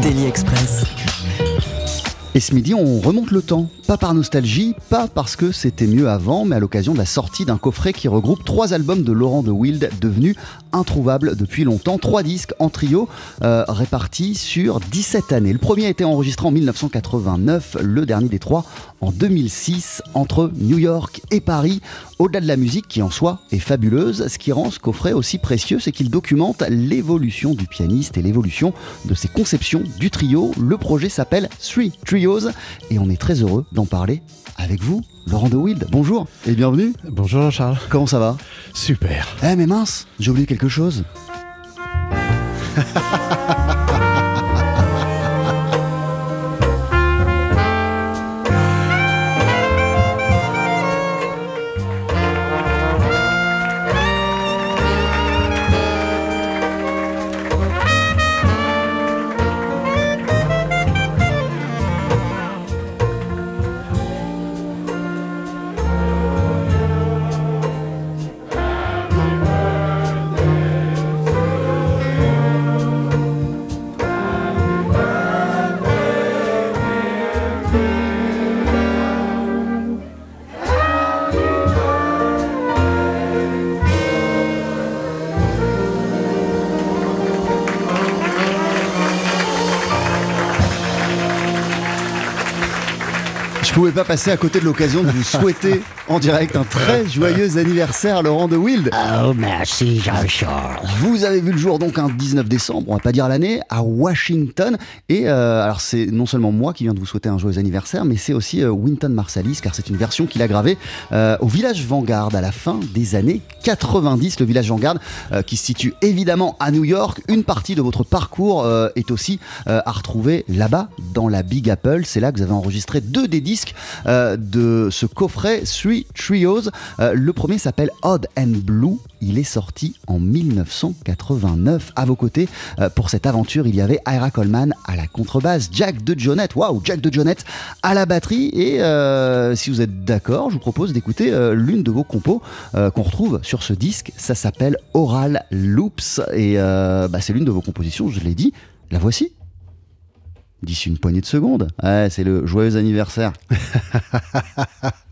Daily Express. Et ce midi, on remonte le temps. Pas par nostalgie, pas parce que c'était mieux avant, mais à l'occasion de la sortie d'un coffret qui regroupe trois albums de Laurent de Wild devenus introuvables depuis longtemps. Trois disques en trio euh, répartis sur 17 années. Le premier a été enregistré en 1989, le dernier des trois en 2006, entre New York et Paris. Au-delà de la musique qui en soi est fabuleuse, ce qui rend ce coffret aussi précieux, c'est qu'il documente l'évolution du pianiste et l'évolution de ses conceptions du trio. Le projet s'appelle Three Trios et on est très heureux d'en parler avec vous, Laurent de Wild. Bonjour et bienvenue. Bonjour Charles. Comment ça va? Super. Eh mais mince, j'ai oublié quelque chose. Je pouvais pas passer à côté de l'occasion de vous souhaiter en direct un très joyeux anniversaire, Laurent de Wild. Oh, merci Jean-Charles. Vous avez vu le jour donc un 19 décembre, on va pas dire l'année, à Washington. Et euh, alors c'est non seulement moi qui viens de vous souhaiter un joyeux anniversaire, mais c'est aussi euh, Wynton Marsalis, car c'est une version qu'il a gravée euh, au village Vanguard à la fin des années 90. Le village Vanguard euh, qui se situe évidemment à New York. Une partie de votre parcours euh, est aussi euh, à retrouver là-bas, dans la Big Apple. C'est là que vous avez enregistré deux des disques euh, de ce coffret Trios. Euh, le premier s'appelle Odd and Blue. Il est sorti en 1989. À vos côtés, euh, pour cette aventure, il y avait Ira Coleman à la contrebasse, Jack de Jonette, waouh, Jack de Jonette à la batterie. Et euh, si vous êtes d'accord, je vous propose d'écouter l'une de vos compos qu'on retrouve sur ce disque. Ça s'appelle Oral Loops et bah, c'est l'une de vos compositions, je l'ai dit. La voici. D'ici une poignée de secondes. Ouais, c'est le joyeux anniversaire.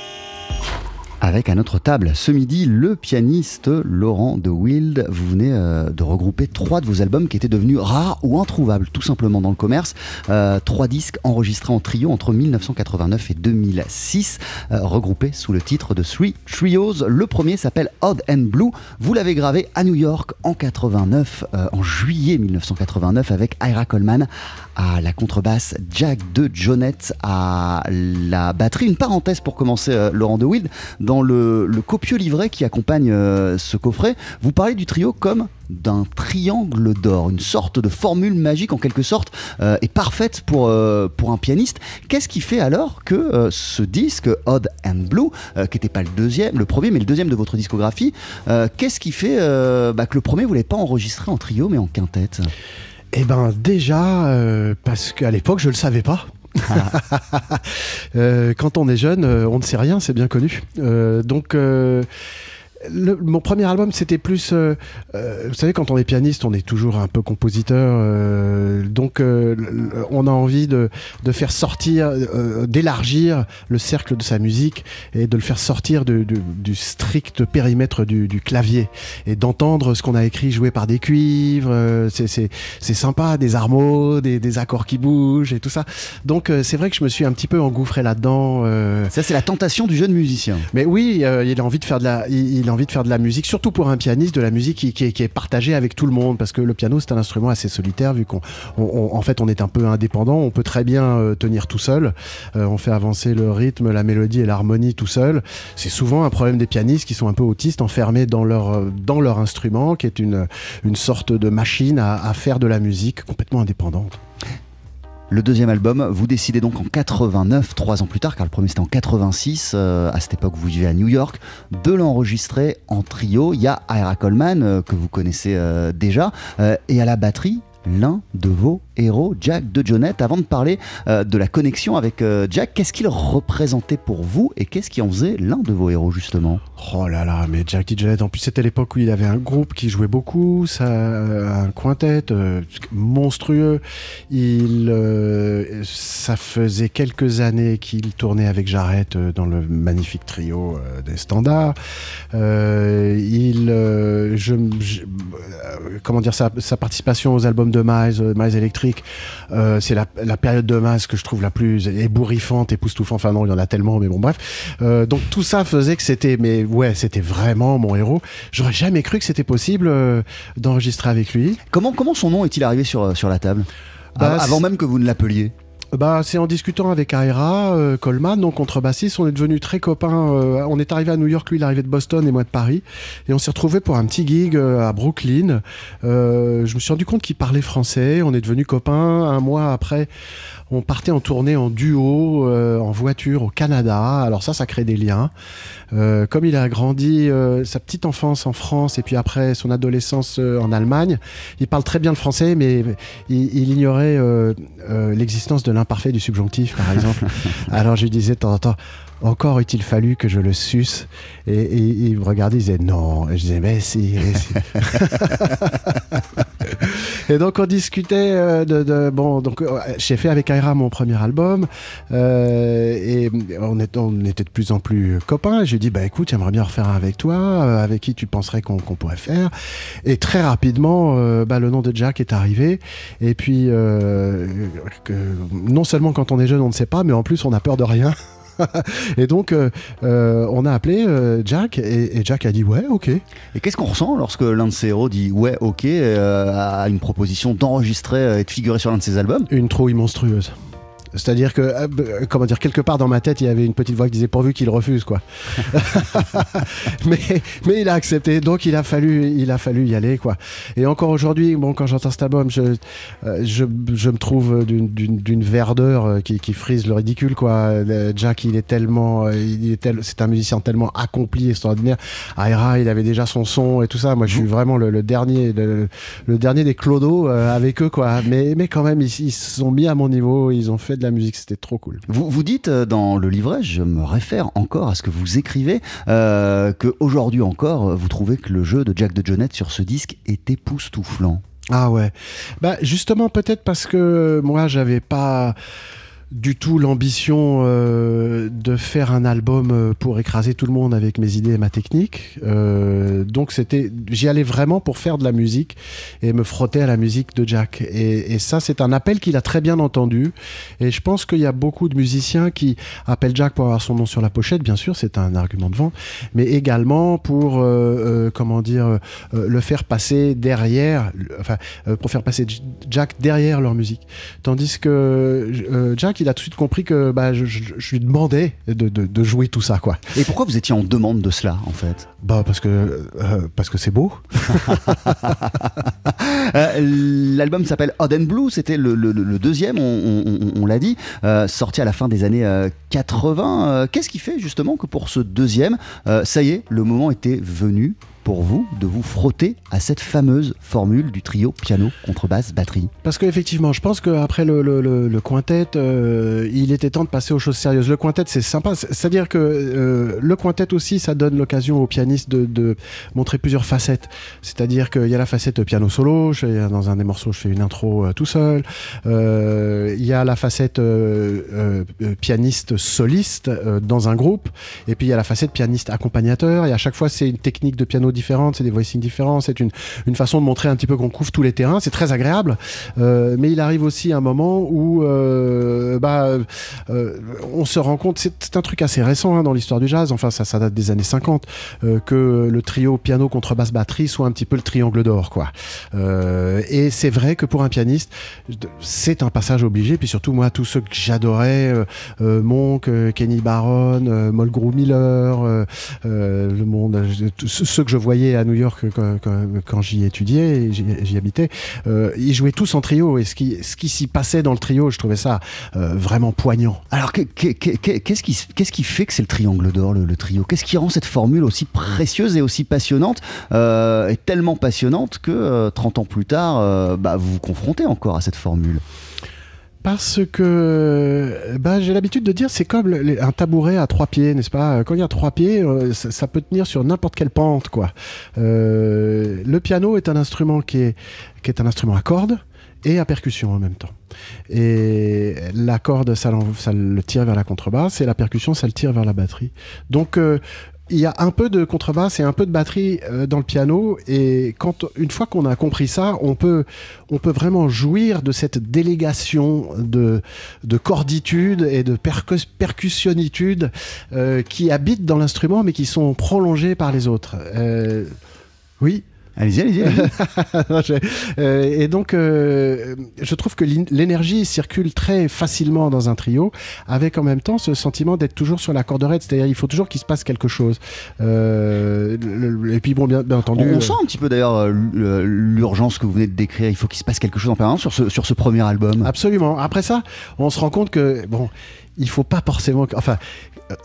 Avec à notre table ce midi le pianiste Laurent de Wild. Vous venez euh, de regrouper trois de vos albums qui étaient devenus rares ou introuvables tout simplement dans le commerce. Euh, trois disques enregistrés en trio entre 1989 et 2006, euh, regroupés sous le titre de Three Trios. Le premier s'appelle Odd and Blue. Vous l'avez gravé à New York en 89, en juillet 1989 avec Ira Coleman à la contrebasse, Jack de Jonette à la batterie. Une parenthèse pour commencer, Laurent de Wild. Dans le, le, copieux livret qui accompagne euh, ce coffret, vous parlez du trio comme d'un triangle d'or, une sorte de formule magique en quelque sorte euh, et parfaite pour, euh, pour un pianiste. Qu'est-ce qui fait alors que ce disque Odd and Blue, qui n'était pas le deuxième, le premier, mais le deuxième de votre discographie, qu'est-ce qui fait bah, que le premier vous l'avez pas enregistré en trio mais en quintette? Eh ben déjà parce qu'à l'époque je le savais pas. euh, quand on est jeune, on ne sait rien, c'est bien connu. Euh, donc le, mon premier album, c'était plus. Euh, euh, vous savez, quand on est pianiste, on est toujours un peu compositeur. Euh, donc, euh, on a envie de, de faire sortir, euh, d'élargir le cercle de sa musique et de le faire sortir de, de, du strict périmètre du, du clavier et d'entendre ce qu'on a écrit joué par des cuivres. euh, c'est- sympa, des harmos, des, des accords qui bougent et tout ça. Donc, euh, c'est vrai que je me suis un petit peu engouffré là-dedans. euh, Ça, c'est la tentation du jeune musicien. mais oui, euh, il a envie de faire de la, il, il a envie de faire de la musique, surtout pour un pianiste, de la musique qui, est, partagée avec tout le monde, parce que le piano c'est un instrument assez solitaire, vu qu'on, on- on- en fait, on est un peu indépendant, on peut très bien euh, tenir tout seul, Euh, on fait avancer le rythme, la mélodie et l'harmonie tout seul. C'est souvent un problème des pianistes qui sont un peu autistes, enfermés dans leur, euh, dans leur instrument, qui est une, une sorte de machine à faire de la musique complètement indépendante. Le deuxième album, vous décidez donc en 89, trois ans plus tard, car le premier c'était en 86, euh, à cette époque vous vivez à New York, de l'enregistrer en trio. Il y a Ira Coleman, euh, que vous connaissez euh, déjà, et à la batterie, l'un de vos héros, Jack de Jonette. Avant de parler euh, de la connexion avec euh, Jack, qu'est-ce qu'il représentait pour vous et qu'est-ce qui en faisait l'un de vos héros justement? Oh là là, mais Jack DeJohnette, en plus c'était l'époque où il avait un groupe qui jouait beaucoup, ça, euh, un quintet monstrueux. Il, ça faisait quelques années qu'il tournait avec Jarrett dans le magnifique trio des standards. Il, je, comment dire, sa, sa participation aux albums de Miles, Miles Electric, euh, c'est la, la période de Miles que je trouve la plus ébouriffante, époustouflante. Enfin non, il y en a tellement, mais bon bref. Euh, donc tout ça faisait que c'était, mais ouais, c'était vraiment mon héros. J'aurais jamais cru que c'était possible euh, d'enregistrer avec lui. comment, comment son nom est-il arrivé sur, sur la table? Bah, Av- Avant même que vous ne l'appeliez Bah, c'est en discutant avec Aira euh, Coleman, donc contrebassiste, on est devenus très copains. euh, on est arrivé à New York, lui il est arrivé de Boston et moi de Paris, et on s'est retrouvés pour un petit gig euh, à Brooklyn. Euh, je me suis rendu compte qu'il parlait français, on est devenus copains. Un mois après, on partait en tournée en duo, euh, en voiture au Canada. Alors ça, ça crée des liens. Euh, comme il a grandi euh, sa petite enfance en France et puis après son adolescence euh, en Allemagne, il parle très bien le français, mais il, il ignorait euh, euh, l'existence de l'imparfait du subjonctif, par exemple. Alors je lui disais de temps en temps, encore eût-il fallu que je le suce. Et, et il me regardait, il disait non. Et je disais, mais si, mais si. et donc on discutait euh, de, de- bon, donc euh, j'ai fait avec Aira mon premier album euh, et on, est, on était de plus en plus copains. J'ai dit, bah écoute, j'aimerais bien refaire un avec toi, euh, avec qui tu penserais qu'on pourrait faire. Et très rapidement, euh, bah, le nom de Jack est arrivé. Et puis, que, non seulement quand on est jeune, on ne sait pas, mais en plus, on a peur de rien. et donc, euh, euh, on a appelé euh, Jack et, et Jack a dit ouais, ok. Et qu'est-ce qu'on ressent lorsque l'un de ses héros dit ouais, ok, à une proposition d'enregistrer et de figurer sur l'un de ses albums? Une trouille monstrueuse. C'est-à-dire que, euh, b- comment dire, quelque part dans ma tête, il y avait une petite voix qui disait pourvu qu'il refuse, quoi. mais, mais il a accepté, donc il a fallu, il a fallu y aller, quoi. Et encore aujourd'hui, bon, quand j'entends cet album, je, euh, je, je me trouve d'une- verdeur euh, qui, qui frise le ridicule, quoi. Jack, il est tellement, euh, il est tel, c'est un musicien tellement accompli, extraordinaire. Aira, il avait déjà son son et tout ça. Moi, je suis vraiment le, le dernier, le, le dernier des clodos euh, avec eux, quoi. Mais, mais quand même, ils, ils se sont mis à mon niveau, ils ont fait de la musique, c'était trop cool. Vous, vous dites euh, dans le livret, je me réfère encore à ce que vous écrivez, euh, que aujourd'hui encore, euh, vous trouvez que le jeu de Jack de Jonette sur ce disque est époustouflant. Ah ouais. Bah justement peut-être parce que moi j'avais pas du tout l'ambition euh, de faire un album euh, pour écraser tout le monde avec mes idées et ma technique. Euh, donc c'était, j'y allais vraiment pour faire de la musique et me frotter à la musique de Jack. Et, ça c'est un appel qu'il a très bien entendu. Et je pense qu'il y a beaucoup de musiciens qui appellent Jack pour avoir son nom sur la pochette. Bien sûr, c'est un argument de vente, mais également pour euh, euh, comment dire euh, le faire passer derrière, enfin pour faire passer Jack derrière leur musique. Tandis que Jack, il a tout de suite compris que bah, je, je- je lui demandais de, de- de jouer tout ça, quoi. Et pourquoi vous étiez en demande de cela, en fait? Bah parce que euh, parce que c'est beau. Euh, L'album s'appelle Odd and Blue, c'était le, le- le deuxième, on, on- l'a dit, euh, sorti à la fin des années euh, 80. Euh, Qu'est-ce qui fait justement que pour ce deuxième, ça y est, le moment était venu? Pour vous de vous frotter à cette fameuse formule du trio piano, contrebasse, batterie Parce qu'effectivement, je pense qu'après le, quintet, euh, il était temps de passer aux choses sérieuses. Le quintet, c'est sympa. C'est- C'est-à-dire que euh, le quintet aussi, ça donne l'occasion aux pianistes de, montrer plusieurs facettes. C'est-à-dire qu'il y a la facette piano solo. Je dans un des morceaux, je fais une intro euh, tout seul. Il y a la facette pianiste soliste dans un groupe. Et puis il y a la facette pianiste accompagnateur. Et à chaque fois, c'est une technique de piano différente, c'est des voicings différents, c'est une, une façon de montrer un petit peu qu'on couvre tous les terrains. C'est très agréable. Euh, mais il arrive aussi un moment où euh, bah, euh, on se rend compte, c'est un truc assez récent hein, dans l'histoire du jazz, enfin ça, ça date des années 50, euh, que le trio piano, contrebasse, batterie soit un petit peu le triangle d'or. quoi. Et c'est vrai que pour un pianiste, c'est un passage obligé. Puis surtout, moi, tous ceux que j'adorais, Monk, Kenny Barron, Mulgrew Miller, le monde, ceux que je voyais à New York quand, j'y étudiais j'y habitais, euh, ils jouaient tous en trio. Et ce qui, s'y passait dans le trio, je trouvais ça euh, vraiment poignant. Alors, que- que- que- que- qu'est-ce qui, fait que c'est le triangle d'or, le, trio? Qu'est-ce qui rend cette formule aussi précieuse et aussi passionnante euh, Et tellement passionnante que euh, 30 ans plus tard, bah, vous vous confrontez encore à cette formule? Parce que bah, j'ai l'habitude de dire c'est comme un tabouret à trois pieds, n'est-ce pas? Quand il y a trois pieds, euh, ça, peut tenir sur n'importe quelle pente, quoi. Euh, le piano est un instrument qui est, qui est un instrument à cordes et à percussion en même temps. Et la corde, ça, ça le tire vers la contrebasse et la percussion, ça le tire vers la batterie. Donc euh, il y a un peu de contrebasse et un peu de batterie euh, dans le piano et quand une fois qu'on a compris ça, on peut on peut vraiment jouir de cette délégation de de corditude et de percus- percussionnitude euh, qui habitent dans l'instrument mais qui sont prolongées par les autres. Euh, oui. Allez-y, allez-y. euh, et donc, euh, je trouve que l'énergie circule très facilement dans un trio, avec en même temps ce sentiment d'être toujours sur la corde raide. C'est-à-dire, il faut toujours qu'il se passe quelque chose. Euh, le- le- et puis, bon, bien, bien entendu. On, on euh, sent un petit peu d'ailleurs euh, l'urgence que vous venez de décrire. Il faut qu'il se passe quelque chose en permanence sur ce, sur ce premier album. Absolument. Après ça, on se rend compte que, bon, il faut pas forcément. Enfin,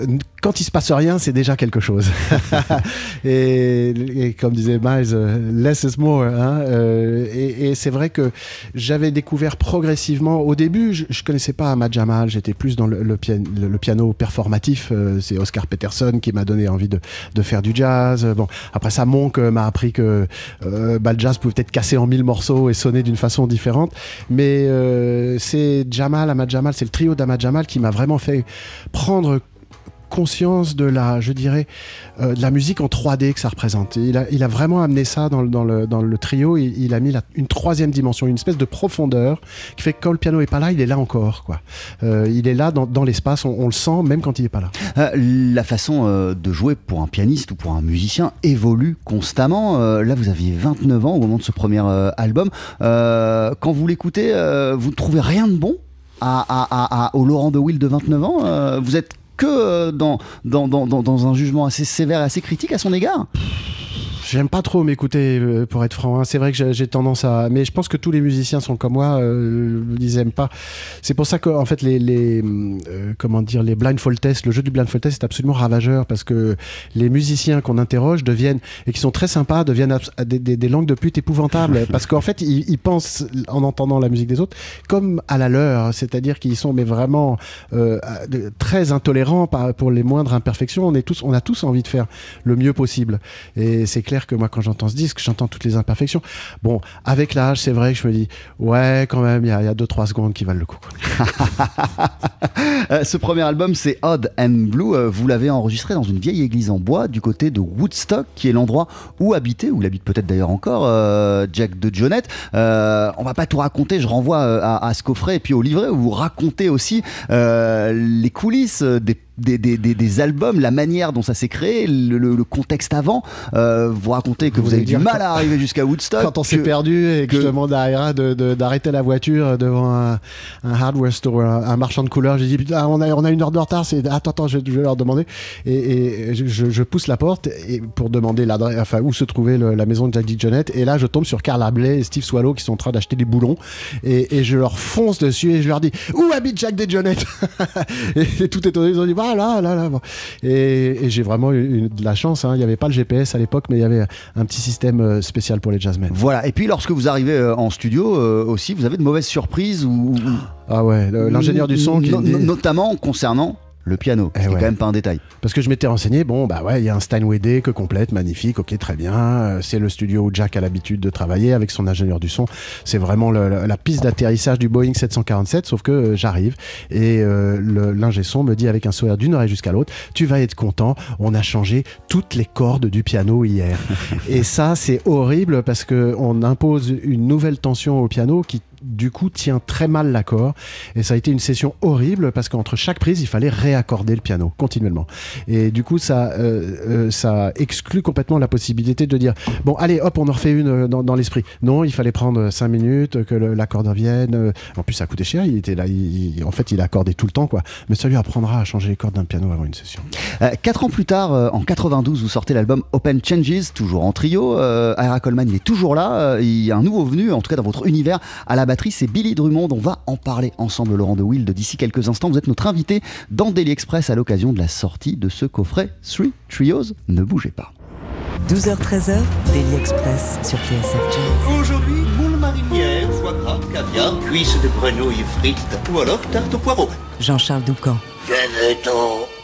euh, quand il se passe rien, c'est déjà quelque chose. et, et comme disait Miles, euh, less is more. hein, euh, et et c'est vrai que j'avais découvert progressivement. Au début, je, je connaissais pas Ahmad Jamal. J'étais plus dans le, le, pian- le- le piano performatif. c'est Oscar Peterson qui m'a donné envie de, de faire du jazz. Bon, après ça, Monk m'a appris que euh, bah, le jazz pouvait être cassé en mille morceaux et sonner d'une façon différente. Mais euh, c'est Jamal, Ahmad Jamal, c'est le trio d'Ahmad Jamal qui m'a vraiment fait prendre conscience de la, je dirais, euh, de la musique en 3D que ça représente. Il a, vraiment amené ça dans le, trio. Il, a mis une troisième dimension, une espèce de profondeur qui fait que quand le piano est pas là, il est là encore. Euh, il est là dans, l'espace, on, le sent même quand il est pas là. Euh, la façon de jouer pour un pianiste ou pour un musicien évolue constamment. Là, vous aviez 29 ans au moment de ce premier album. Quand vous l'écoutez, vous ne trouvez rien de bon à, au Laurent de Will de 29 ans Euh, Vous êtes que euh, dans, dans- dans un jugement assez sévère et assez critique à son égard? J'aime pas trop m'écouter, euh, pour être franc. hein. C'est vrai que j'ai- tendance à. Mais je pense que tous les musiciens sont comme moi, euh, ils aiment pas. C'est pour ça que, en fait, les, les euh, comment dire, les blindfold tests, le jeu du blindfold test est absolument ravageur parce que les musiciens qu'on interroge deviennent et qui sont très sympas deviennent des, des- des langues de pute épouvantables parce qu'en fait, ils, ils pensent en entendant la musique des autres comme à la leur, c'est-à-dire qu'ils sont mais vraiment euh, très intolérants pour les moindres imperfections. On est tous, on a tous envie de faire le mieux possible. Et c'est clair que moi, quand j'entends ce disque, j'entends toutes les imperfections. Bon, avec l'âge, c'est vrai que je me dis, ouais, quand même, il y a 2-3 secondes qui valent le coup. Euh, ce premier album, c'est Odd and Blue. Euh, vous l'avez enregistré dans une vieille église en bois du côté de Woodstock, qui est l'endroit où habitait, où il habite peut-être d'ailleurs encore, euh, Jack de Jonette. Euh, on va pas tout raconter, je renvoie à, à ce coffret et puis au livret où vous racontez aussi les coulisses des des, des, des- des albums, la manière dont ça s'est créé, le, le- le contexte avant. Euh, vous racontez que Vous avez du mal à arriver jusqu'à Woodstock. Quand on s'est perdu et que, que- je demande à Ira de- de- d'arrêter la voiture devant un, un hardware store, un, un marchand de couleurs, j'ai dit putain, on a, on a une heure de retard, c'est attends, attends, je, je vais leur demander. Et, et je, pousse la porte et pour demander enfin où se trouvait le- la maison de Jack Dick Jonette. Et là, je tombe sur Carla Bley et Steve Swallow qui sont en train d'acheter des boulons. Et, et je leur fonce dessus et je leur dis où habite Jack Jonette et, et tout étonné, ils ont dit bah là, là, là. Et, et j'ai vraiment eu de la chance. hein. Il n'y avait pas le GPS à l'époque, mais il y avait un petit système euh, spécial pour les jazzmen. Voilà. Et puis lorsque vous arrivez euh, en studio euh, aussi, vous avez de mauvaises surprises ou Ah ouais, l'ingénieur du son qui No- dit- notamment concernant le piano, Eh ce qui est ouais. quand même pas un détail. Parce que je m'étais renseigné, bon, bah ouais, il y a un Steinway D que complète, magnifique, ok, très bien. Euh, C'est le studio où Jack a l'habitude de travailler avec son ingénieur du son. C'est vraiment le- la piste d'atterrissage du Boeing 747, sauf que euh, j'arrive et euh, l'ingé son me dit avec un sourire d'une oreille jusqu'à l'autre, tu vas être content, on a changé toutes les cordes du piano hier. et ça, c'est horrible parce que on impose une nouvelle tension au piano qui du coup tient très mal l'accord et ça a été une session horrible parce qu'entre chaque prise il fallait réaccorder le piano continuellement et du coup ça euh, euh, ça exclut complètement la possibilité de dire bon allez hop on en refait une euh, dans, l'esprit non il fallait prendre cinq minutes que l'accord revienne en plus ça coûtait cher il était là en fait il accordait tout le temps quoi mais ça lui apprendra à changer les cordes d'un piano avant une session quatre ans plus tard, en 92, vous sortez l'album Open Changes, toujours en trio. Ira Coleman, il est toujours là. Il y a un nouveau venu, en tout cas dans votre univers. À la batterie, c'est Billy Drummond. On va en parler ensemble, Laurent de Wild, d'ici quelques instants. Vous êtes notre invité dans Daily Express à l'occasion de la sortie de ce coffret Three Trios. Ne bougez pas. 12h-13h, Daily Express sur TSF. Aujourd'hui, moule marinière, foie gras, caviar, cuisses de grenouille frites ou alors tarte au poireau. Jean-Charles Doucan. Venez-t'en.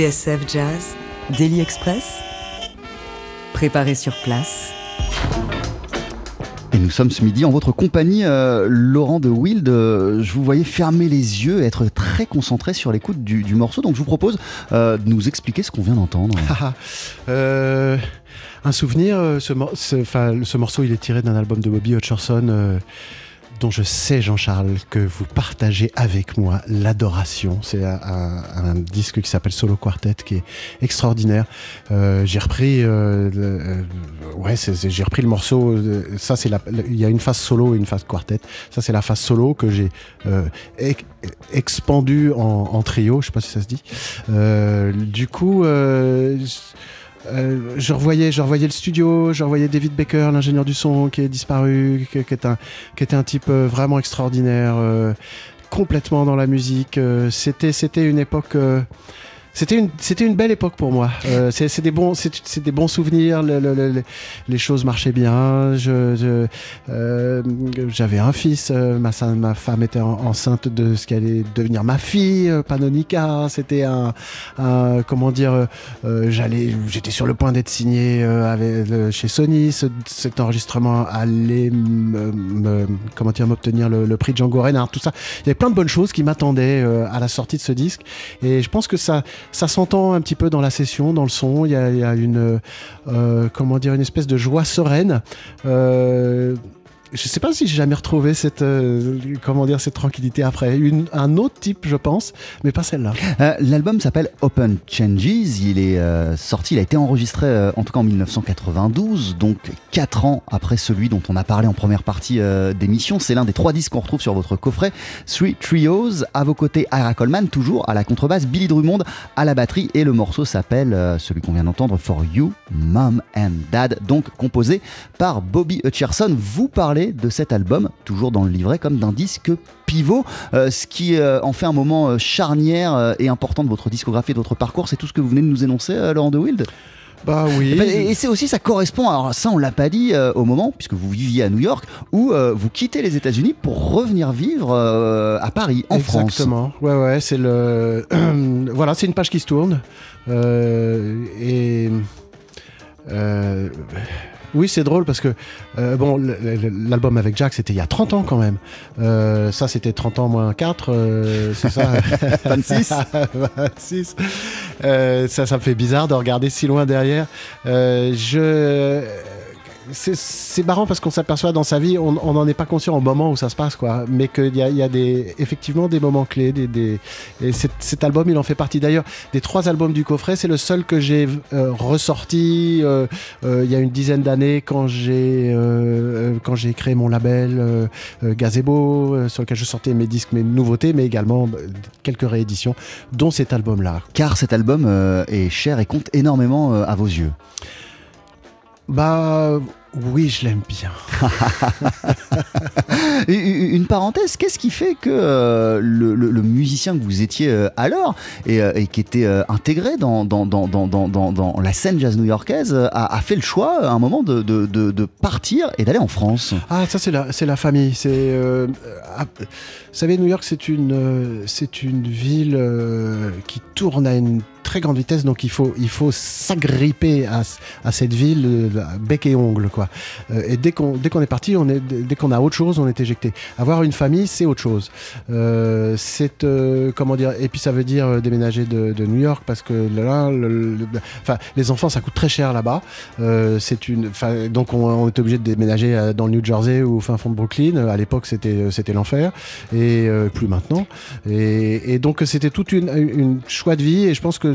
TSF Jazz, Daily Express, préparé sur place. Et nous sommes ce midi en votre compagnie, euh, Laurent de Wild. Euh, je vous voyais fermer les yeux, être très concentré sur l'écoute du, du morceau. Donc je vous propose euh, de nous expliquer ce qu'on vient d'entendre. Euh, un souvenir, ce, mor- ce- morceau il est tiré d'un album de Bobby Hutcherson euh, dont je sais Jean-Charles que vous partagez avec moi l'adoration. C'est un, disque qui s'appelle Solo Quartet qui est extraordinaire. Euh, j'ai repris, euh, le- euh, ouais, j'ai repris le morceau. euh, Ça c'est il y a une phase solo et une phase quartet. Ça c'est la phase solo que j'ai euh, ex- expandu en, trio. Je sais pas si ça se dit. Euh, du coup. euh, euh, je revoyais, je revoyais le studio, je revoyais David Baker, l'ingénieur du son qui est disparu, qui, était un type euh, vraiment extraordinaire, euh, complètement dans la musique. c'était, c'était une époque. C'était une, c'était une belle époque pour moi. Euh, c'est, c'est des bons, c'est, c'est des bons souvenirs. le- le- le- les choses marchaient bien. Euh, j'avais un fils. euh, ma, ma femme était en- enceinte de ce qui allait devenir ma fille, Panonica. C'était un, comment dire, j'allais, j'étais sur le point d'être signé chez Sony. Ce- cet enregistrement allait me, me- comment dire, m'obtenir le, prix de Django Reinhardt. Tout ça, il y avait plein de bonnes choses qui m'attendaient à la sortie de ce disque. Et je pense que ça, ça s'entend un petit peu dans la session, dans le son. Il y a, une, euh, comment une espèce de joie sereine. Je sais pas si j'ai jamais retrouvé cette, euh, comment dire, cette tranquillité après. Un autre type, je pense, mais pas celle-là. Euh, L'album s'appelle Open Changes. Il est euh, sorti, il a été enregistré en tout cas en 1992, donc 4 ans après celui dont on a parlé en première partie d'émission. C'est l'un des trois disques qu'on retrouve sur votre coffret. Three Trios, à vos côtés Ira Coleman, toujours à la contrebasse, Billy Drummond à la batterie, et le morceau s'appelle, celui qu'on vient d'entendre, For You, Mom and Dad, donc composé par Bobby Hutcherson. Vous parlez de cet album, toujours dans le livret, comme d'un disque pivot, euh, ce qui euh, en fait un moment euh, charnière et important de votre discographie et de votre parcours. C'est tout ce que vous venez de nous énoncer, Laurent de Wild Bah oui. Et, ben, et- c'est aussi, ça correspond, alors ça on l'a pas dit euh, au moment, puisque vous viviez à New York, où euh, vous quittez les États-Unis pour revenir vivre euh, à Paris, en France. Exactement. Ouais, ouais, c'est le. voilà, c'est une page qui se tourne. Et. Oui, c'est drôle parce que, euh, bon, l'album avec Jack, c'était il y a 30 ans quand même. Euh, ça, c'était 30 ans moins 4, euh, c'est ça? 26. 26. Euh, ça, ça me fait bizarre de regarder si loin derrière. Euh, je. C'est- marrant parce qu'on s'aperçoit dans sa vie, on n'en est pas conscient au moment où ça se passe, quoi. Mais qu'il y a, il y a des, effectivement des moments clés. Des, des- et cet, album, il en fait partie. D'ailleurs, des trois albums du coffret, c'est le seul que j'ai euh, ressorti euh, euh, il y a une dizaine d'années quand j'ai quand j'ai créé mon label Gazebo, sur lequel je sortais mes disques, mes nouveautés, mais également bah, quelques rééditions, dont cet album-là. Car cet album est cher et compte énormément à vos yeux. Bah oui, je l'aime bien. Une parenthèse, qu'est-ce qui fait que euh, le, le- le musicien que vous étiez euh, alors et, euh, et qui était intégré dans, dans, dans, dans, dans, dans- dans la scène jazz new-yorkaise a, a fait le choix à un moment de, de, de- de partir et d'aller en France? Ah, ça c'est la, la famille. C'est, ah, vous savez, New York, c'est une, c'est une ville qui tourne à une très grande vitesse, donc il faut, il faut s'agripper à, à cette ville bec et ongle, quoi. Euh, et dès qu'on, dès qu'on est parti, on est, dès qu'on a autre chose, on est éjecté. Avoir une famille, c'est autre chose. Euh, c'est, euh, comment dire, et puis ça veut dire déménager de, New York parce que là, enfin, les enfants, ça coûte très cher là-bas. C'est une, donc on, était obligé de déménager dans le New Jersey ou au fin fond de Brooklyn. À l'époque, c'était c'était l'enfer et plus maintenant. Et, donc c'était toute une, choix de vie et je pense que,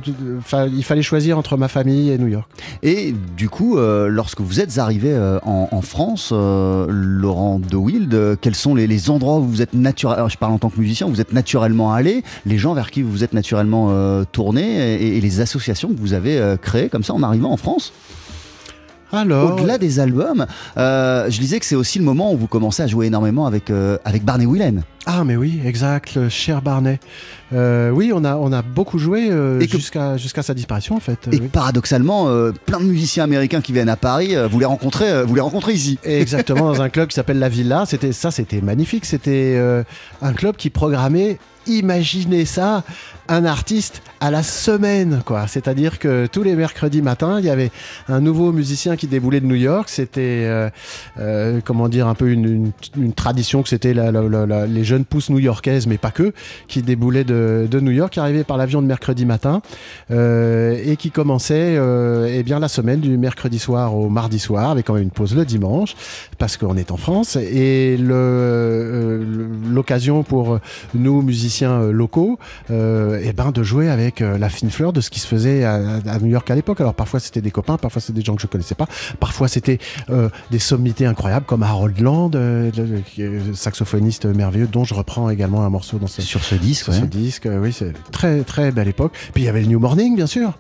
il fallait choisir entre ma famille et New York. Et du coup, lorsque vous êtes arrivé euh, en, France, euh, Laurent De Wild, euh, quels sont les, endroits où vous êtes naturellement, je parle en tant que musicien, vous êtes naturellement allé, les gens vers qui vous êtes naturellement tourné et, et les associations que vous avez créées comme ça en arrivant en France? Alors, Au-delà des albums, euh, je disais que c'est aussi le moment où vous commencez à jouer énormément avec, euh, avec Barney Whelan. Ah, mais oui, exact, le cher Barnet. Euh, oui, on a, on a beaucoup joué que- jusqu'à sa disparition, en fait. Et oui. paradoxalement, plein de musiciens américains qui viennent à Paris, vous les rencontrez, vous les rencontrez ici. Exactement, dans un club qui s'appelle La Villa. C'était ça, c'était magnifique. C'était un club qui programmait. Imaginez ça, un artiste à la semaine, quoi. C'est-à-dire que tous les mercredis matins, il y avait un nouveau musicien qui déboulait de New York. C'était, euh, euh, comment dire, un peu une, tradition que c'était les jeunes pousses new-yorkaises, mais pas que, qui déboulaient de, New York, qui arrivaient par l'avion de mercredi matin euh, et qui commençaient eh bien la semaine du mercredi soir au mardi soir, avec quand même une pause le dimanche parce qu'on est en France et l'occasion pour nous musiciens locaux eh ben de jouer avec euh, la fine fleur de ce qui se faisait à, à New York à l'époque alors parfois c'était des copains parfois c'était des gens que je connaissais pas parfois c'était euh, des sommités incroyables comme Harold Land euh, saxophoniste merveilleux dont je reprends également un morceau dans ce, Sur ce disque, sur ce disque, euh, oui, c'est très très belle époque. Puis il y avait le New Morning, bien sûr.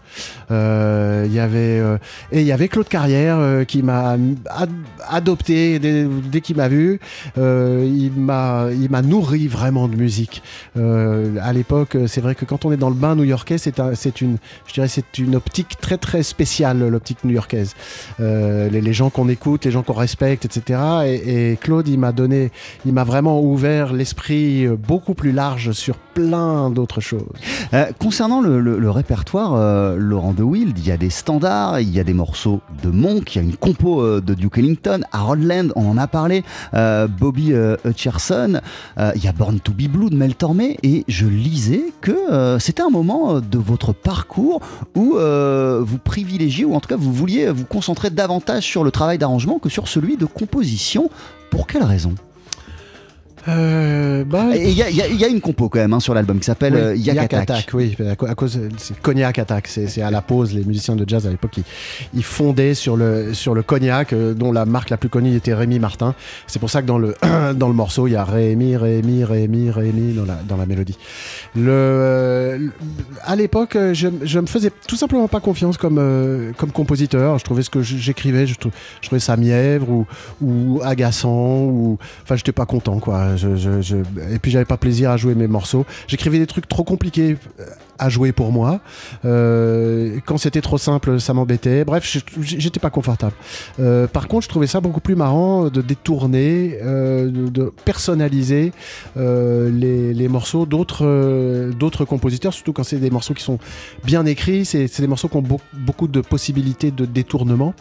Euh, Il y avait euh, et il y avait Claude Carrière euh, qui m'a ad- adopté dès, dès qu'il m'a vu. Euh, il m'a il m'a nourri vraiment de musique. Euh, à l'époque, c'est vrai que quand on est dans le bain new-yorkais, c'est un- c'est une optique très très spéciale l'optique new-yorkaise. Euh, les, gens qu'on écoute, les gens qu'on respecte, etc. Et, et Claude, il m'a donné, il m'a vraiment ouvert l'esprit euh, beaucoup plus large sur plein d'autres choses. Euh, concernant le, répertoire, euh, Laurent de Wild, il y a des standards, il y a des morceaux de Monk, il y a une compo euh, de Duke Ellington, Harold Land, on en a parlé, Bobby Hutcherson, il y a Born to Be Blue de Mel Tormé, et je lisais que c'était un moment de votre parcours où vous privilégiez, ou en tout cas vous vouliez vous concentrer davantage sur le travail d'arrangement que sur celui de composition. Pour quelle raison? Euh, bah, il y, a- y y une compo quand même hein, sur l'album qui s'appelle Oui, euh, Yak Attack. oui, à, cause c'est cognac attack, c'est à la pause les musiciens de jazz à l'époque ils, ils fondaient sur le sur le cognac euh, dont la marque la plus connue était Rémi Martin. C'est pour ça que dans le dans le morceau il y a Rémi Rémi Rémi Rémi dans la dans la mélodie. Le, euh, le- à l'époque je, je me faisais tout simplement pas confiance comme comme compositeur. Je trouvais ce que j'écrivais, je, trou- je trouvais ça mièvre ou ou agaçant ou enfin j'étais pas content quoi. Et puis j'avais pas plaisir à jouer mes morceaux. J'écrivais des trucs trop compliqués euh, à jouer pour moi. Euh, quand c'était trop simple, ça m'embêtait. Bref, j'étais pas confortable. Euh, par contre, je trouvais ça beaucoup plus marrant de détourner, euh, de, personnaliser les, morceaux d'autres d'autres compositeurs, surtout quand c'est des morceaux qui sont bien écrits. C'est des morceaux qui ont beau- beaucoup de possibilités de détournement.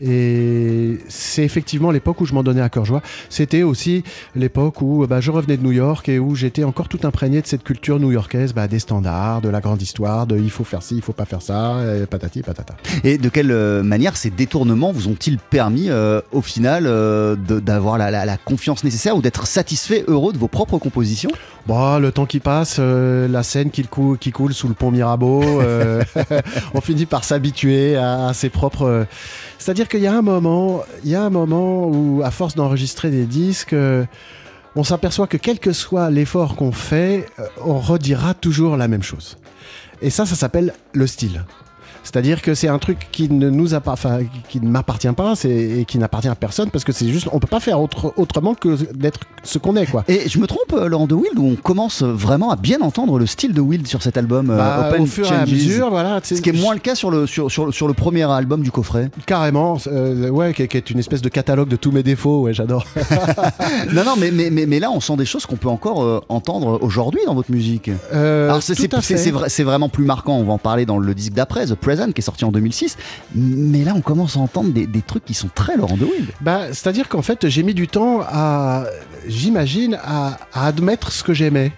Et c'est effectivement l'époque où je m'en donnais à cœur joie. C'était aussi l'époque où bah, je revenais de New York et où j'étais encore tout imprégné de cette culture new-yorkaise, bah, des standards, la grande histoire, de il faut faire ci, il faut pas faire ça, et patati patata. Et de quelle euh, manière ces détournements vous ont-ils permis euh, au final euh, d'avoir la, la- la confiance nécessaire ou d'être satisfait, heureux de vos propres compositions? Bon, le temps qui passe, euh, la scène qui, cou- qui coule sous le pont Mirabeau, on finit par s'habituer à, à ses propres. C'est-à-dire qu'il y a un moment, il y a un moment où, à force d'enregistrer des disques, on s'aperçoit que quel que soit l'effort qu'on fait, euh, on redira toujours la même chose. Et ça, ça s'appelle le style. C'est-à-dire que c'est un truc qui ne nous a pas, qui ne m'appartient pas, et qui n'appartient à personne parce que c'est juste, on peut pas faire autre- autrement que d'être ce qu'on est, quoi. Et je me trompe, euh, Laurent de Wild, où on commence vraiment à bien entendre le style de Wild sur cet album euh, Bah, Open au fur et à mesure, voilà. Ce qui est moins le cas sur le, sur, sur, sur le premier album du coffret. Carrément, euh, ouais, qui, qui est une espèce de catalogue de tous mes défauts, ouais, j'adore. non, non, mais, mais, mais, mais là, on sent des choses qu'on peut encore euh, entendre aujourd'hui dans votre musique. Euh, Alors, vrai- c'est vraiment plus marquant, on va en parler dans le disque d'après, The Qui est sorti en 2006. Mais là, on commence à entendre des, trucs qui sont très Laurent de Wild. Bah, c'est-à-dire qu'en fait, j'ai mis du temps à, j'imagine, à admettre ce que j'aimais.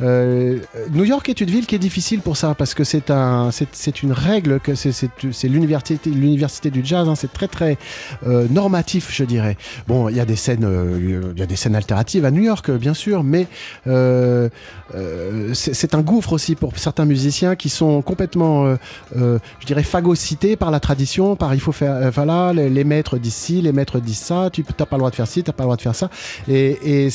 Euh, New York est une ville qui est difficile pour ça parce que c'est un, c'est, une règle que c'est, l'université, l'université du jazz. hein, c'est très très euh, normatif, je dirais. Bon, il y a des scènes, euh, il y a des scènes alternatives à New York, bien sûr, mais c'est, un gouffre aussi pour certains musiciens qui sont complètement, je dirais, phagocytés par la tradition, par il faut faire, voilà, les, maîtres disent ci, les maîtres disent ça, tu n'as pas le droit de faire ci, t'as pas le droit de faire ça. Et, et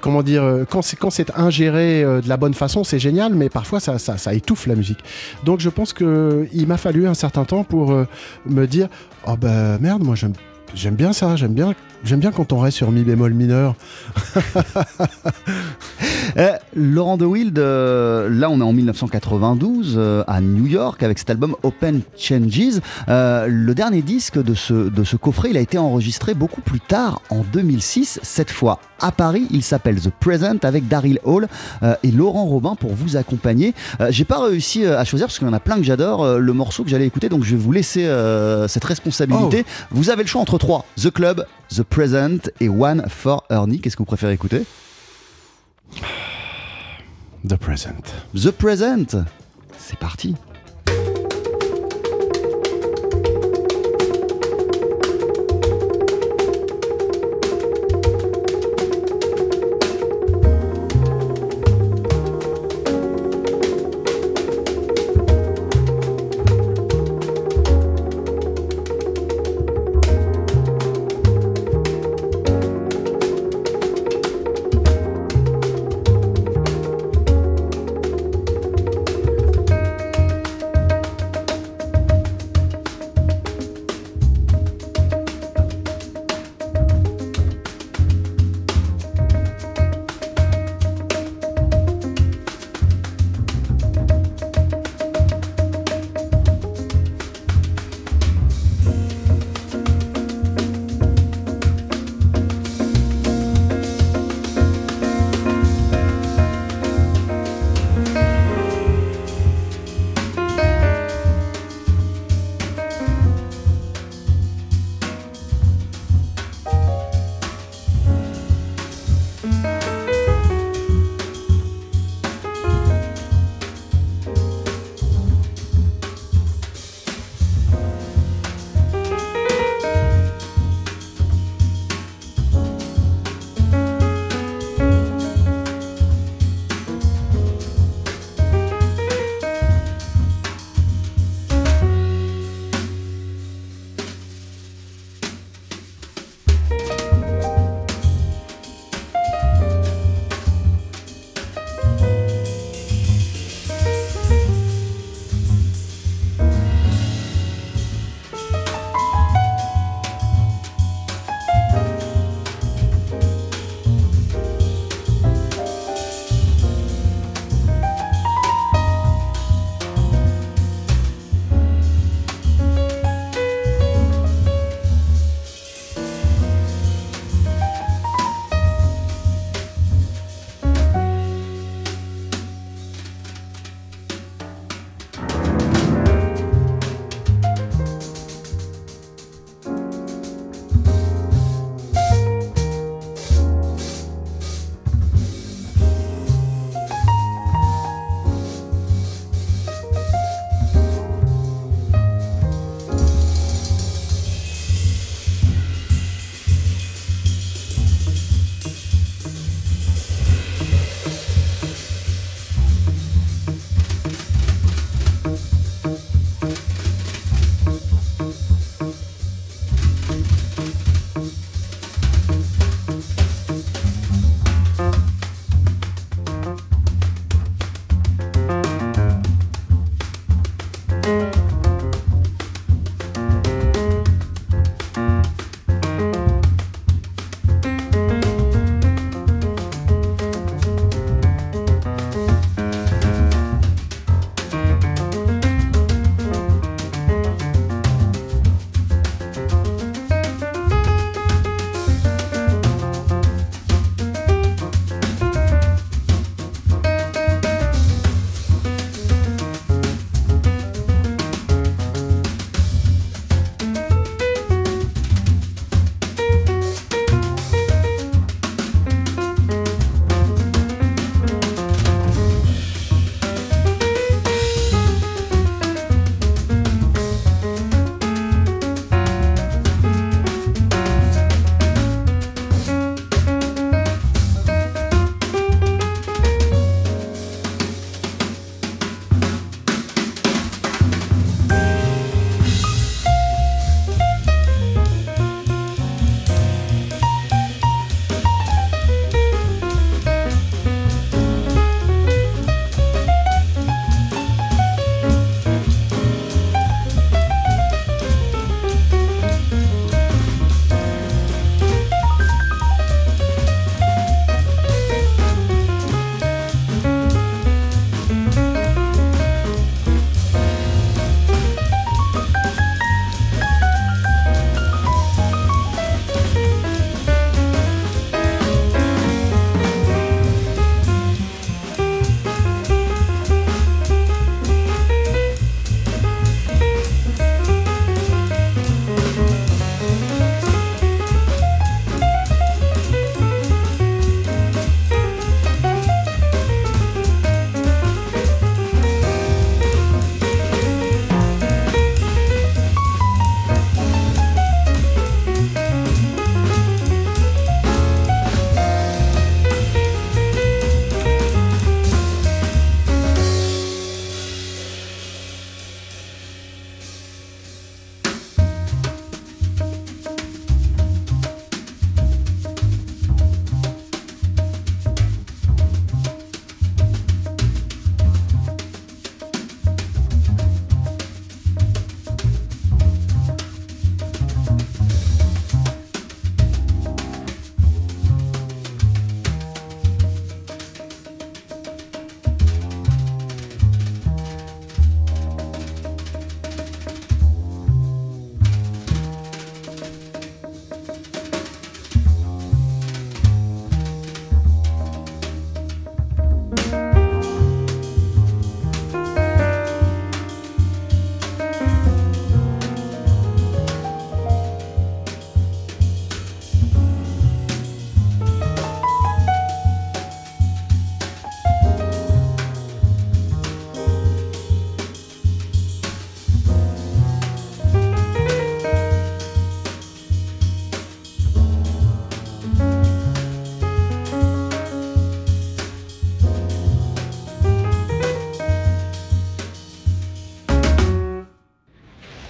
comment dire, quand c'est quand c'est ingéré de la bonne façon, c'est génial, mais parfois ça, ça, étouffe la musique. Donc je pense que il m'a fallu un certain temps pour euh, me dire, oh ben merde, moi j'aime bien ça, j'aime bien J'aime bien quand on reste sur mi bémol mineur. Eh, Laurent De Wild, euh, là on est en 1992 euh, à New York avec cet album Open Changes. Euh, le dernier disque de ce, de ce coffret, il a été enregistré beaucoup plus tard, en 2006, cette fois à Paris. Il s'appelle The Present avec Daryl Hall euh, et Laurent Robin pour vous accompagner. Euh, J'ai pas réussi euh, à choisir parce qu'il y en a plein que j'adore euh, le morceau que j'allais écouter, donc je vais vous laisser cette responsabilité. Vous avez le choix entre trois The Club, The Present et One for Ernie. Qu'est-ce que vous préférez écouter? The Present. The Present. C'est parti.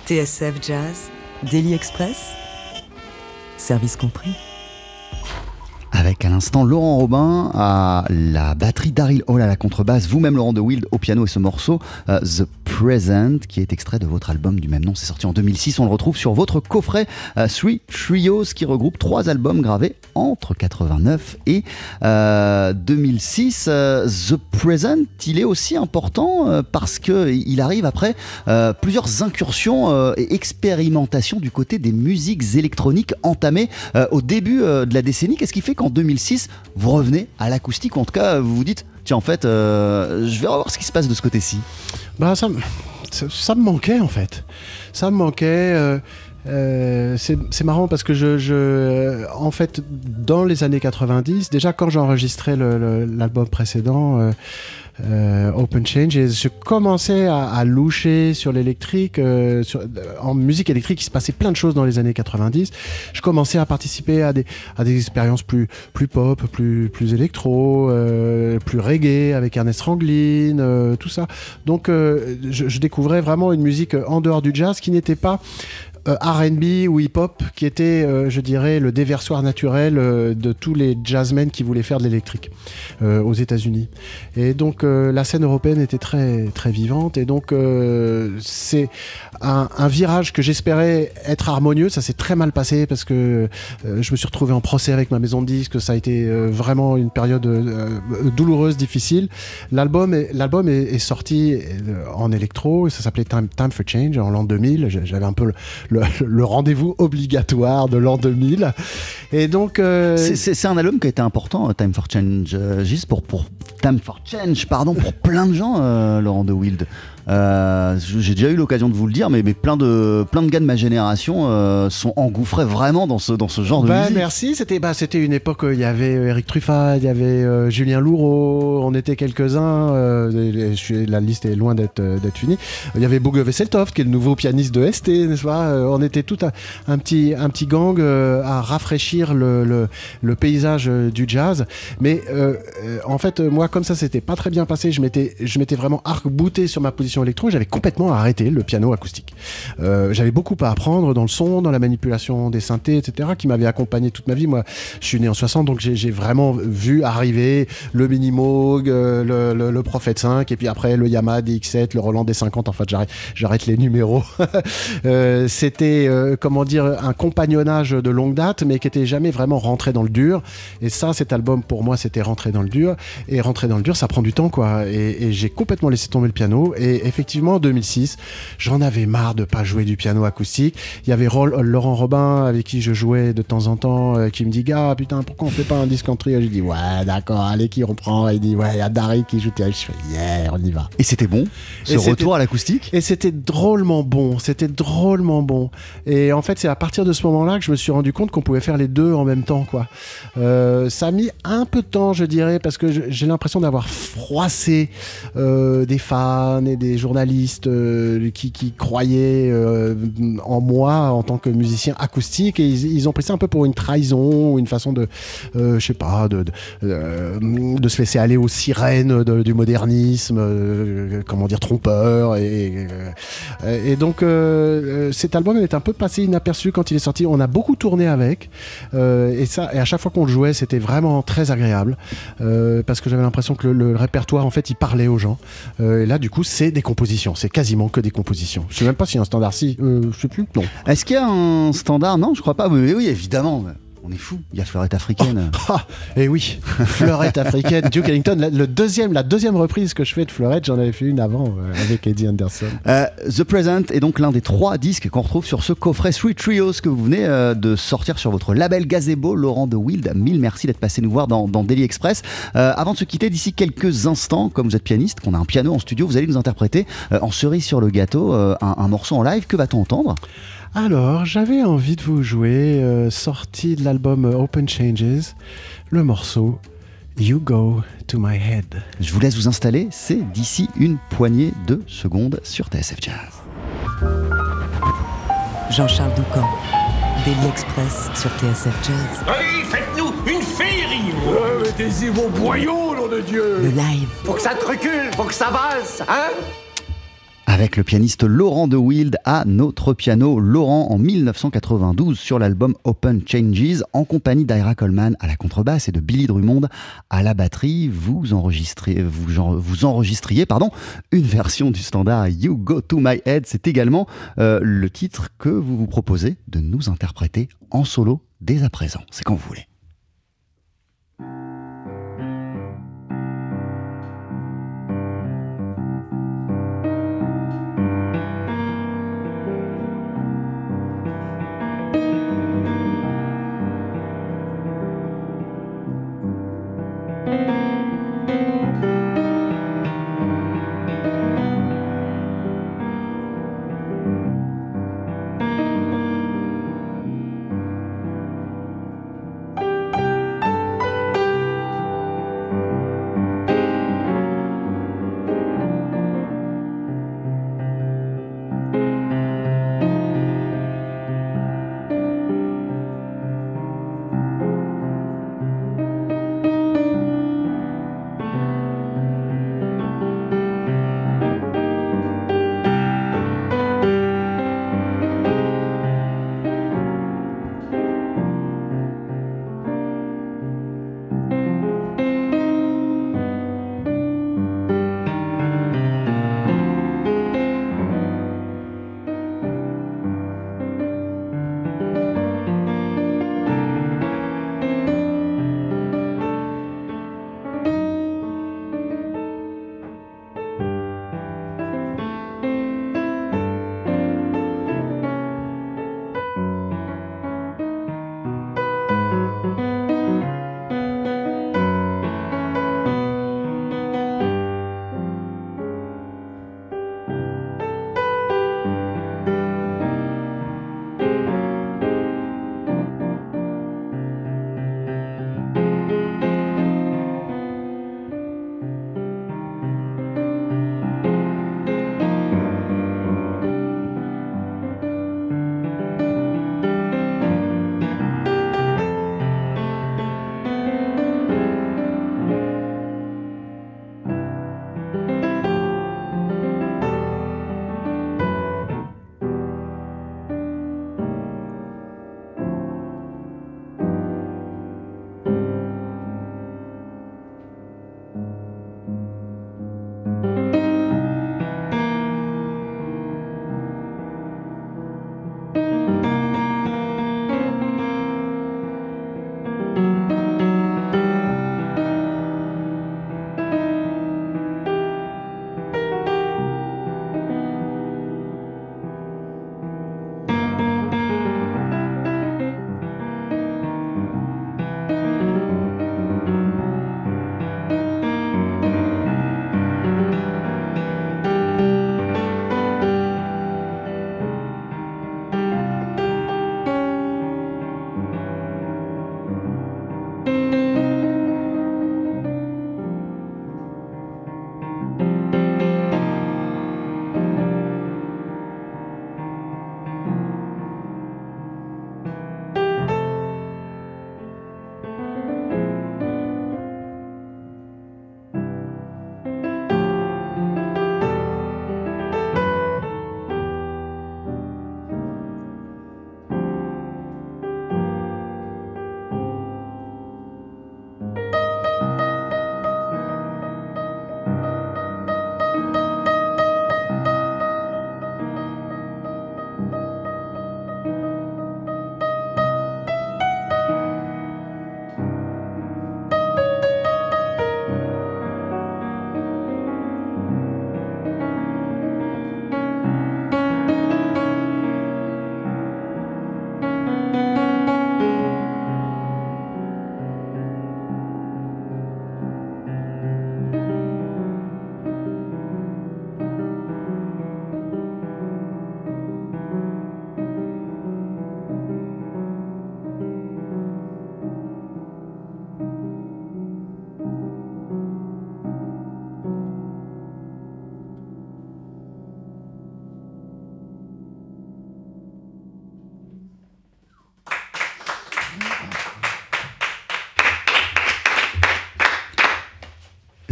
TSF Jazz, Daily Express, service compris. Avec à l'instant Laurent Robin à la batterie, Daryl Hall à la contrebasse, vous-même Laurent de Wild au piano et ce morceau euh, The Present qui est extrait de votre album du même nom. C'est sorti en 2006. On le retrouve sur votre coffret euh, Three Trios qui regroupe trois albums gravés entre 89 et euh, 2006. Euh, The Present, il est aussi important euh, parce que il arrive après euh, plusieurs incursions euh, et expérimentations du côté des musiques électroniques entamées euh, au début euh, de la décennie. Qu'est-ce qui fait qu'en 2006 vous revenez à l'acoustique? Ou en tout cas vous vous dites tiens en fait euh, je vais revoir ce qui se passe de ce côté-ci. Bah ça, ça, ça me manquait en fait. Ça me manquait. euh, euh, c'est marrant parce que je, je- en fait, dans les années 90, déjà quand j'enregistrais l'album précédent, euh, euh, Open Changes, je commençais à, loucher sur l'électrique. euh, sur- en musique électrique, il se passait plein de choses dans les années 90. Je commençais à participer à des, à des expériences plus, plus pop, plus, plus électro, euh, plus reggae avec Ernest Ranglin, euh, tout ça. Donc euh, je, je découvrais vraiment une musique euh, en dehors du jazz qui n'était pas euh, R&B ou hip-hop, qui était, euh, je dirais, le déversoir naturel euh, de tous les jazzmen qui voulaient faire de l'électrique euh, aux États-Unis. Et donc euh, la scène européenne était très très vivante. Et donc euh, c'est un, virage que j'espérais être harmonieux. Ça s'est très mal passé parce que euh, je me suis retrouvé en procès avec ma maison de disques. Ça a été euh, vraiment une période euh, douloureuse, difficile. L'album est, sorti euh, en électro. Ça s'appelait Time, for Change en l'an 2000. J'ai- J'avais un peu le- le rendez-vous obligatoire de l'an 2000. Et donc euh, C'est- un album qui a été important, euh, Time for Change, euh, juste pour, pour Time for Change, pardon, pour plein de gens, euh, Laurent de Wild. Euh, J'ai déjà eu l'occasion de vous le dire, mais, mais plein, de, plein de gars de ma génération euh, sont engouffrés vraiment dans ce, dans ce genre de Bah, musique. merci, c'était bah, une époque où il y avait euh, Eric Truffat, il y avait euh, Julien Louraud, on était quelques-uns, euh, la liste est loin d'être euh, finie. Il y avait Bogue Vesseltoft qui est le nouveau pianiste de ST, n'est-ce pas? Euh, On était tout un, un petit, un petit gang euh, à rafraîchir le, le, le paysage euh, du jazz. Mais euh, euh, en fait, euh, moi, comme ça, c'était pas très bien passé, je m'étais vraiment arc-bouté sur ma position électro j'avais complètement arrêté le piano acoustique. Euh, j'avais beaucoup à apprendre dans le son, dans la manipulation des synthés, etc., qui m'avait accompagné toute ma vie. Moi, je suis né en 60, donc j'ai vraiment vu arriver le Minimoog, euh, le, le, Prophet 5, et puis après le Yamaha DX7, le Roland D50. En fait, j'arrête, les numéros. Euh, C'était, euh, comment dire, un compagnonnage de longue date, mais qui était jamais vraiment rentré dans le dur. Et ça, cet album, pour moi, c'était rentrer dans le dur. Et rentrer dans le dur, ça prend du temps, quoi. Et, et j'ai complètement laissé tomber le piano. Et effectivement, en 2006, j'en avais marre de pas jouer du piano acoustique. Il y avait euh, Laurent Robin, avec qui je jouais de temps en temps, euh, qui me dit Gars, putain, pourquoi on fait pas un disque en trio? J'ai dit Ouais, d'accord, allez, qui reprend? Il dit Ouais, il y a Dari qui joue. Je fais Yeah, on y va. Et c'était bon, ce Et retour à l'acoustique? Et c'était drôlement bon, c'était drôlement bon. Et en fait, c'est à partir de ce moment-là que je me suis rendu compte qu'on pouvait faire les deux en même temps, quoi. Euh, ça a mis un peu de temps, je dirais, parce que je- j'ai l'impression d'avoir froissé euh, des fans et des journalistes euh, qui, croyaient euh, en moi en tant que musicien acoustique, et ils, ont pris ça un peu pour une trahison ou une façon de, euh, je sais pas, de, de, se laisser aller aux sirènes du modernisme, comment dire, trompeur. Et, et donc, cet album est un peu passé inaperçu quand il est sorti. On a beaucoup tourné avec, et ça, et à chaque fois qu'on le jouait, c'était vraiment très agréable, parce que j'avais l'impression que le, le répertoire, en fait, il parlait aux gens. Et là, du coup, c'est des compositions, c'est quasiment que des compositions. Je sais même pas s'il y a un standard, si, euh, je sais plus, non. Est-ce qu'il y a un standard? Non, je crois pas. Oui, oui, évidemment. On est fou. Il y a Fleurette africaine. Ah, et oui, Fleurette africaine, Duke Ellington. La, le deuxième, la deuxième reprise que je fais de Fleurette, j'en avais fait une avant euh, avec Eddie Anderson. Euh, The Present est donc l'un des trois disques qu'on retrouve sur ce coffret Three Trios que vous venez euh, de sortir sur votre label Gazebo. Laurent de Wild, mille merci d'être passé nous voir dans, dans Daily Express. Avant de se quitter, d'ici quelques instants, comme vous êtes pianiste, qu'on a un piano en studio, vous allez nous interpréter en cerise sur le gâteau un, un morceau en live. Que va-t-on entendre? Alors, j'avais envie de vous jouer, euh, sorti de l'album euh, Open Changes, le morceau You Go to My Head. Je vous laisse vous installer. C'est d'ici une poignée de secondes sur TSF Jazz. Jean-Charles Doucan, Daily Express sur TSF Jazz. Allez, faites-nous une féerie Mettez-y vos boyaux, nom de Dieu Le live, Faut que ça te recule, faut que ça valse, hein? Avec le pianiste Laurent de Wild à notre piano. Laurent en 1992 sur l'album Open Changes en compagnie d'Ira Coleman à la contrebasse et de Billy Drummond à la batterie. Vous enregistrez, vous, enregistriez pardon, une version du standard You Go To My Head. C'est également euh, le titre que vous vous proposez de nous interpréter en solo dès à présent. C'est quand vous voulez.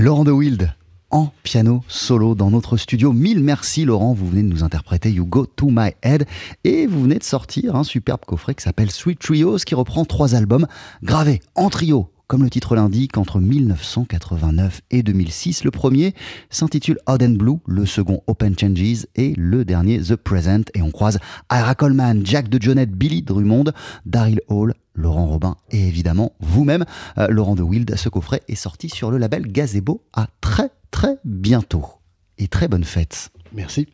Laurent de Wild en piano solo dans notre studio. Mille merci Laurent, vous venez de nous interpréter You Go To My Head et vous venez de sortir un superbe coffret qui s'appelle Sweet Trios qui reprend trois albums gravés en trio comme le titre l'indique, entre 1989 et 2006. Le premier s'intitule Odd and Blue, le second Open Changes et le dernier The Present. Et on croise Ira Coleman, Jack de Jonette, Billy Drummond, Daryl Hall, Laurent Robin et évidemment vous-même, euh, Laurent de Wild. Ce coffret est sorti sur le label Gazebo à très très bientôt. Et très bonne fête. Merci.